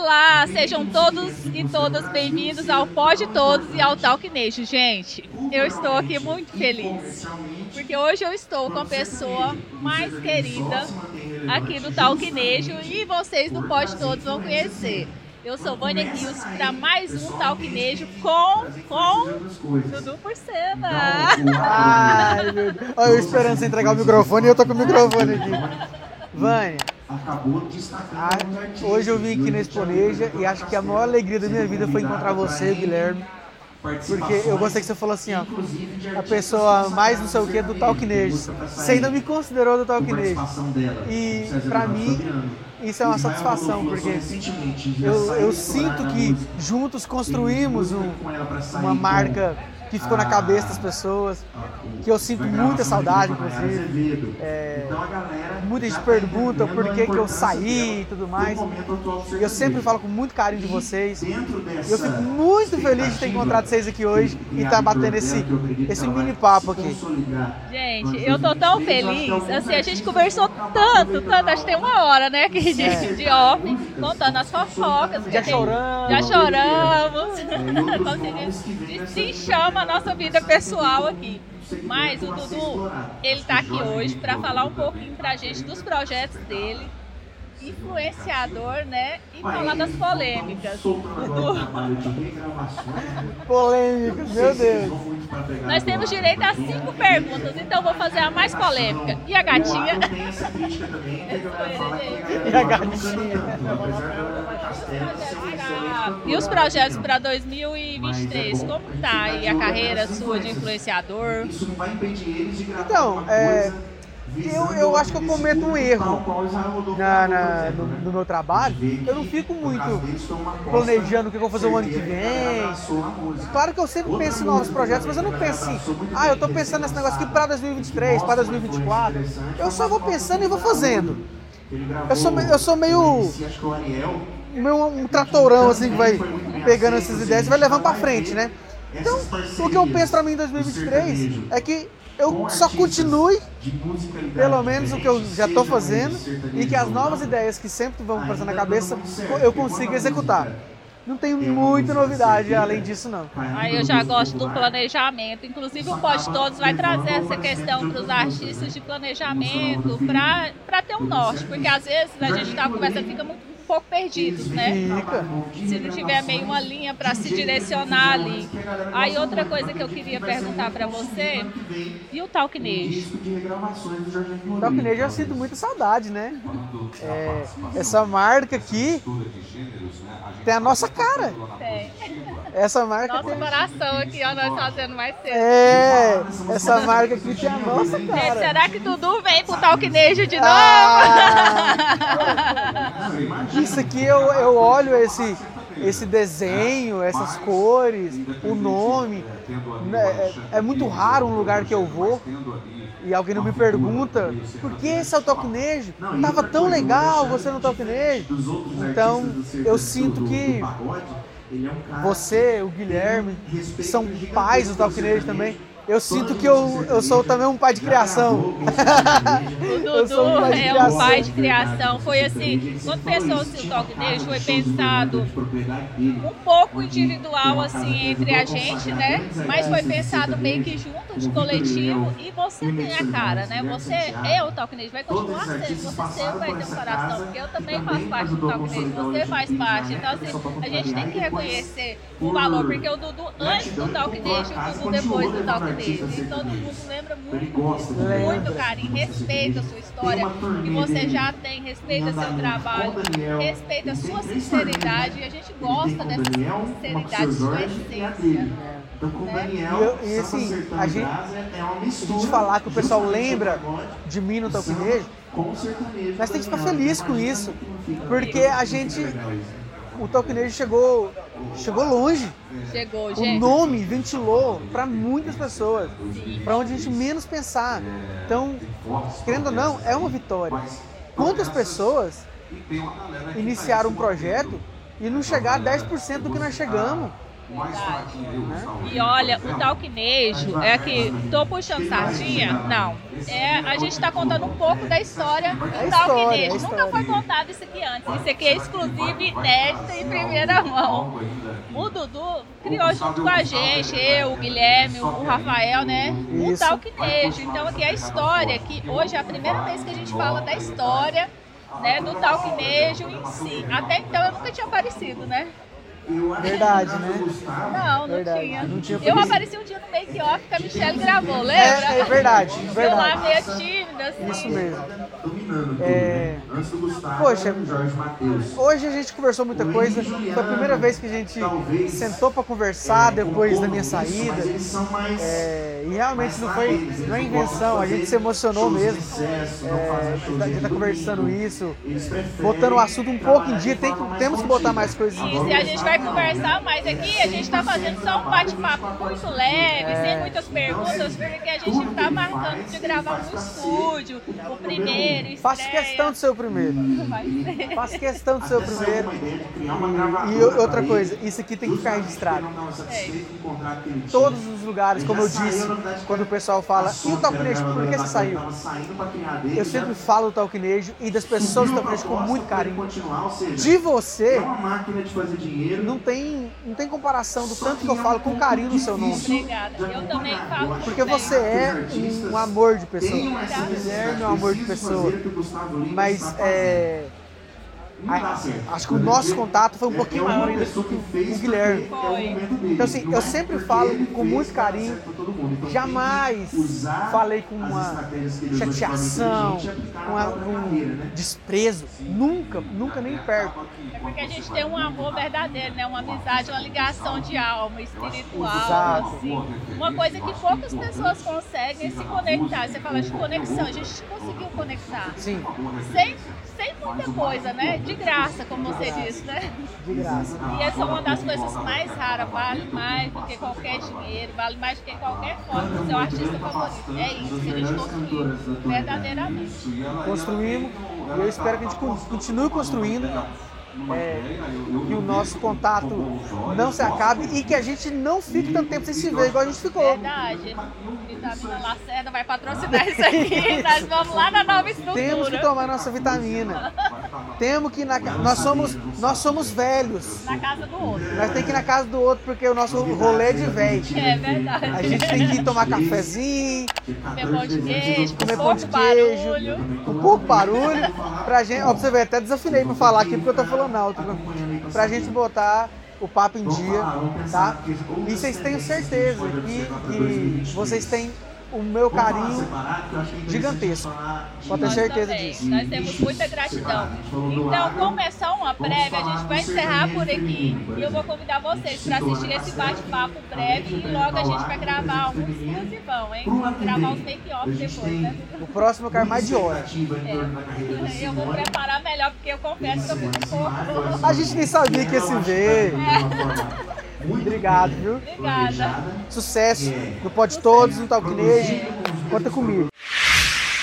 Olá, sejam todos e todas bem-vindos ao Pode Todos e ao Talknation. Gente, eu estou aqui muito feliz, porque hoje eu estou com a pessoa mais querida aqui do Talknation e vocês do Pode Todos vão conhecer. Eu sou Vânia Rios para mais um Talknejo com, com Dudu Porcena. Ai, meu Deus. Eu esperando você entregar o microfone e eu tô com o microfone aqui. Vânia, a- hoje eu vim aqui na Exponeja e acho que a maior alegria da minha vida foi encontrar você, Guilherme. Porque eu gostei que você falou assim, ó, a pessoa mais não sei o que do Talknejo. Você ainda me considerou do Talknejo. E pra mim, isso é uma satisfação, porque eu, eu sinto que juntos construímos um- uma marca que ficou na cabeça das pessoas, que eu sinto muita saudade, inclusive. É, muita gente pergunta por que, que eu saí e tudo mais. E eu sempre falo com muito carinho de vocês. Eu fico muito feliz de ter encontrado vocês aqui hoje e estar batendo esse, esse mini papo aqui. Gente, eu tô tão feliz. Assim, a gente conversou tanto, tanto, acho que tem uma hora, né, aqui de, É. de off, contando as fofocas. Já tem- choramos. Já choramos. Como se diz, desenchama a nossa vida pessoal aqui. Mas o Dudu, ele tá aqui hoje para falar um pouquinho pra gente dos projetos dele, influenciador, né? E falar das polêmicas. Polêmicas, meu Deus. Nós temos direito a cinco perguntas, então vou fazer a mais polêmica. E a gatinha? E a gatinha. E os projetos para 2023? Como tá aí a carreira sua de influenciador? Então, é, eu, eu acho que eu cometo um erro na, na- no, no meu trabalho. Eu não fico muito planejando o que eu vou fazer o ano que vem. Claro que eu sempre penso em novos projetos, mas eu não penso assim, ah, eu tô pensando nesse negócio aqui para 2023, para 2024. Eu só vou pensando e vou fazendo. Eu sou, eu sou meio, meio um tratorão assim que vai pegando essas ideias e vai levando pra frente, né? Então, o que eu penso pra mim em 2023 é que eu só continue pelo menos o que eu já estou fazendo e que as novas ideias que sempre vão aparecendo na cabeça eu consiga executar. Não tem muita novidade além disso, não. Aí eu já gosto do planejamento. Inclusive o Pode Todos vai trazer essa questão para os artistas de planejamento, para ter um norte. Porque às vezes a gente está conversando fica muito, pouco perdidos, né? Se não tiver meio uma linha para se direcionar ali. Aí outra coisa que eu queria perguntar para você, e o Talknejo? O Talknejo eu sinto muita saudade, né? É, essa marca aqui tem a nossa cara. Tem. Essa marca Nosso tem. coração aqui, ó, nós fazendo mais cedo. É, essa marca aqui tem a nossa Gente, cara. será que Dudu vem pro Talknejo de novo? Ah, isso aqui eu, eu olho esse, esse desenho, essas cores, o nome. né, É, é muito raro um lugar que eu vou e alguém não me pergunta por que esse é o Talknejo? Tava tão legal você no Talknejo. Então eu sinto que você, o Guilherme, são pais do Talknejo também. Eu sinto que eu, eu sou também um pai de criação. O um Dudu de é um pai de criação. Foi assim, quando pensou-se o Talknejo, foi pensado um pouco individual, assim, entre a gente, né? Mas foi pensado meio que junto, de coletivo. E você tem a cara, né? Você é o Talknejo, vai continuar sendo. Você sempre vai ter um coração, porque eu também faço parte do Talknejo, você faz parte. Então, assim, a gente tem que reconhecer o valor, porque o Dudu antes do Talknejo e o Dudu depois do Talknejo. E todo mundo lembra muito com muito carinho, respeita a sua história que você já tem, respeita seu trabalho, respeita a sua sinceridade e a gente gosta dessa sinceridade, sua essência. E, eu- e assim, a gente, a gente falar que o pessoal lembra de mim no Talknejo, mas tem que ficar feliz com isso, porque a gente, o Talknejo chegou, chegou longe. Chegou, O gente. nome ventilou para muitas pessoas, para onde a gente menos pensar. Então, querendo ou não, é uma vitória. Quantas pessoas iniciaram um projeto e não chegar a 10% do que nós chegamos? E olha, o talquinejo é que tô puxando sardinha? Não. É, a gente está contando um pouco da história do é talquinejo. É Nunca foi contado isso aqui antes. Isso aqui é exclusivo, inédito em primeira mão. O Dudu criou junto com a gente, eu, o Guilherme, o Rafael, né? O talquinejo. Então aqui é a história, que hoje é a primeira vez que a gente fala da história né, do talquinejo em si. Até então eu nunca tinha aparecido, né? Verdade, né? Não, não verdade. tinha. Não tinha eu apareci um dia no make-off que a Michelle gravou, lembra? É, é verdade, verdade. Eu lá meio tímida, assim. Isso mesmo. É... Poxa, hoje a gente conversou muita coisa. Foi a primeira vez que a gente sentou para conversar depois da minha saída. É... E realmente não foi não é invenção, a gente se emocionou mesmo. É... A gente tá conversando isso, botando o assunto um pouco em dia. Tem que, temos que botar mais coisas em dia. E a gente vai conversar mais aqui, a gente está fazendo só um bate-papo muito leve, é. sem muitas perguntas, porque a gente está marcando de gravar no estúdio, o primeiro. Faço questão de ser o primeiro. Faço questão de ser o primeiro. E outra coisa, isso aqui tem que ficar registrado. É. Todos os lugares, como eu disse, quando o pessoal fala, e o talquinejo, por que você saiu? Eu sempre falo do talquinejo e das pessoas do talquinejo com muito carinho. De você, não tem, não tem comparação do tanto que eu falo com carinho no seu nome. Obrigada. Eu também falo. Porque você é um amor de pessoa. O Guilherme é um amor de pessoa. Mas é acho que o nosso contato foi um pouquinho maior ainda com o Guilherme. Então, assim, eu sempre falo com muito carinho, jamais falei com uma chateação, com um desprezo, nunca, nunca nem perto. É porque a gente tem um amor verdadeiro, né? Uma amizade, uma ligação de alma espiritual, assim. Uma coisa que poucas pessoas conseguem se conectar. Você fala de conexão, a gente conseguiu conectar. Sim. Sem muita coisa, né? De graça, como você disse, né? De graça. E essa é uma das coisas mais raras, vale mais do que qualquer dinheiro, vale mais do que qualquer foto do seu artista favorito. É isso que a gente construiu, verdadeiramente. Construímos, e eu espero que a gente continue construindo é, que o nosso contato não se acabe e que a gente não fique tanto tempo sem se ver igual a gente ficou. Verdade. Vitamina Lacerda vai patrocinar isso aqui. Nós vamos lá na nova estrutura. Temos que tomar nossa vitamina. Temos que ir na nós somos nós somos velhos. Na casa do outro. Nós temos que ir na casa do outro porque o nosso rolê é de velho. É verdade. A gente tem que tomar cafezinho, comer pão de queijo, comer pão de queijo, com pouco barulho, pra gente, ó, pra você ver, até desafinei pra falar aqui porque eu tô falando alto, pra gente botar o papo em dia, tá? E vocês tenham certeza que, que vocês têm o meu carinho gigantesco. Pode ter certeza também. disso. Nós temos muita gratidão. Então, como é só uma prévia, a gente vai encerrar por aqui. E eu vou convidar vocês para assistir esse bate-papo breve e logo a gente vai gravar um exclusivão, hein? Vamos gravar os make-off depois, né? O próximo eu quero mais de hora. É. Eu vou preparar melhor, porque eu confesso que eu fico um pouco. A gente nem sabia que ia se ver. É. Obrigado, viu? Obrigada. Sucesso no Pode Todos, no Talquinejo. Conta comigo.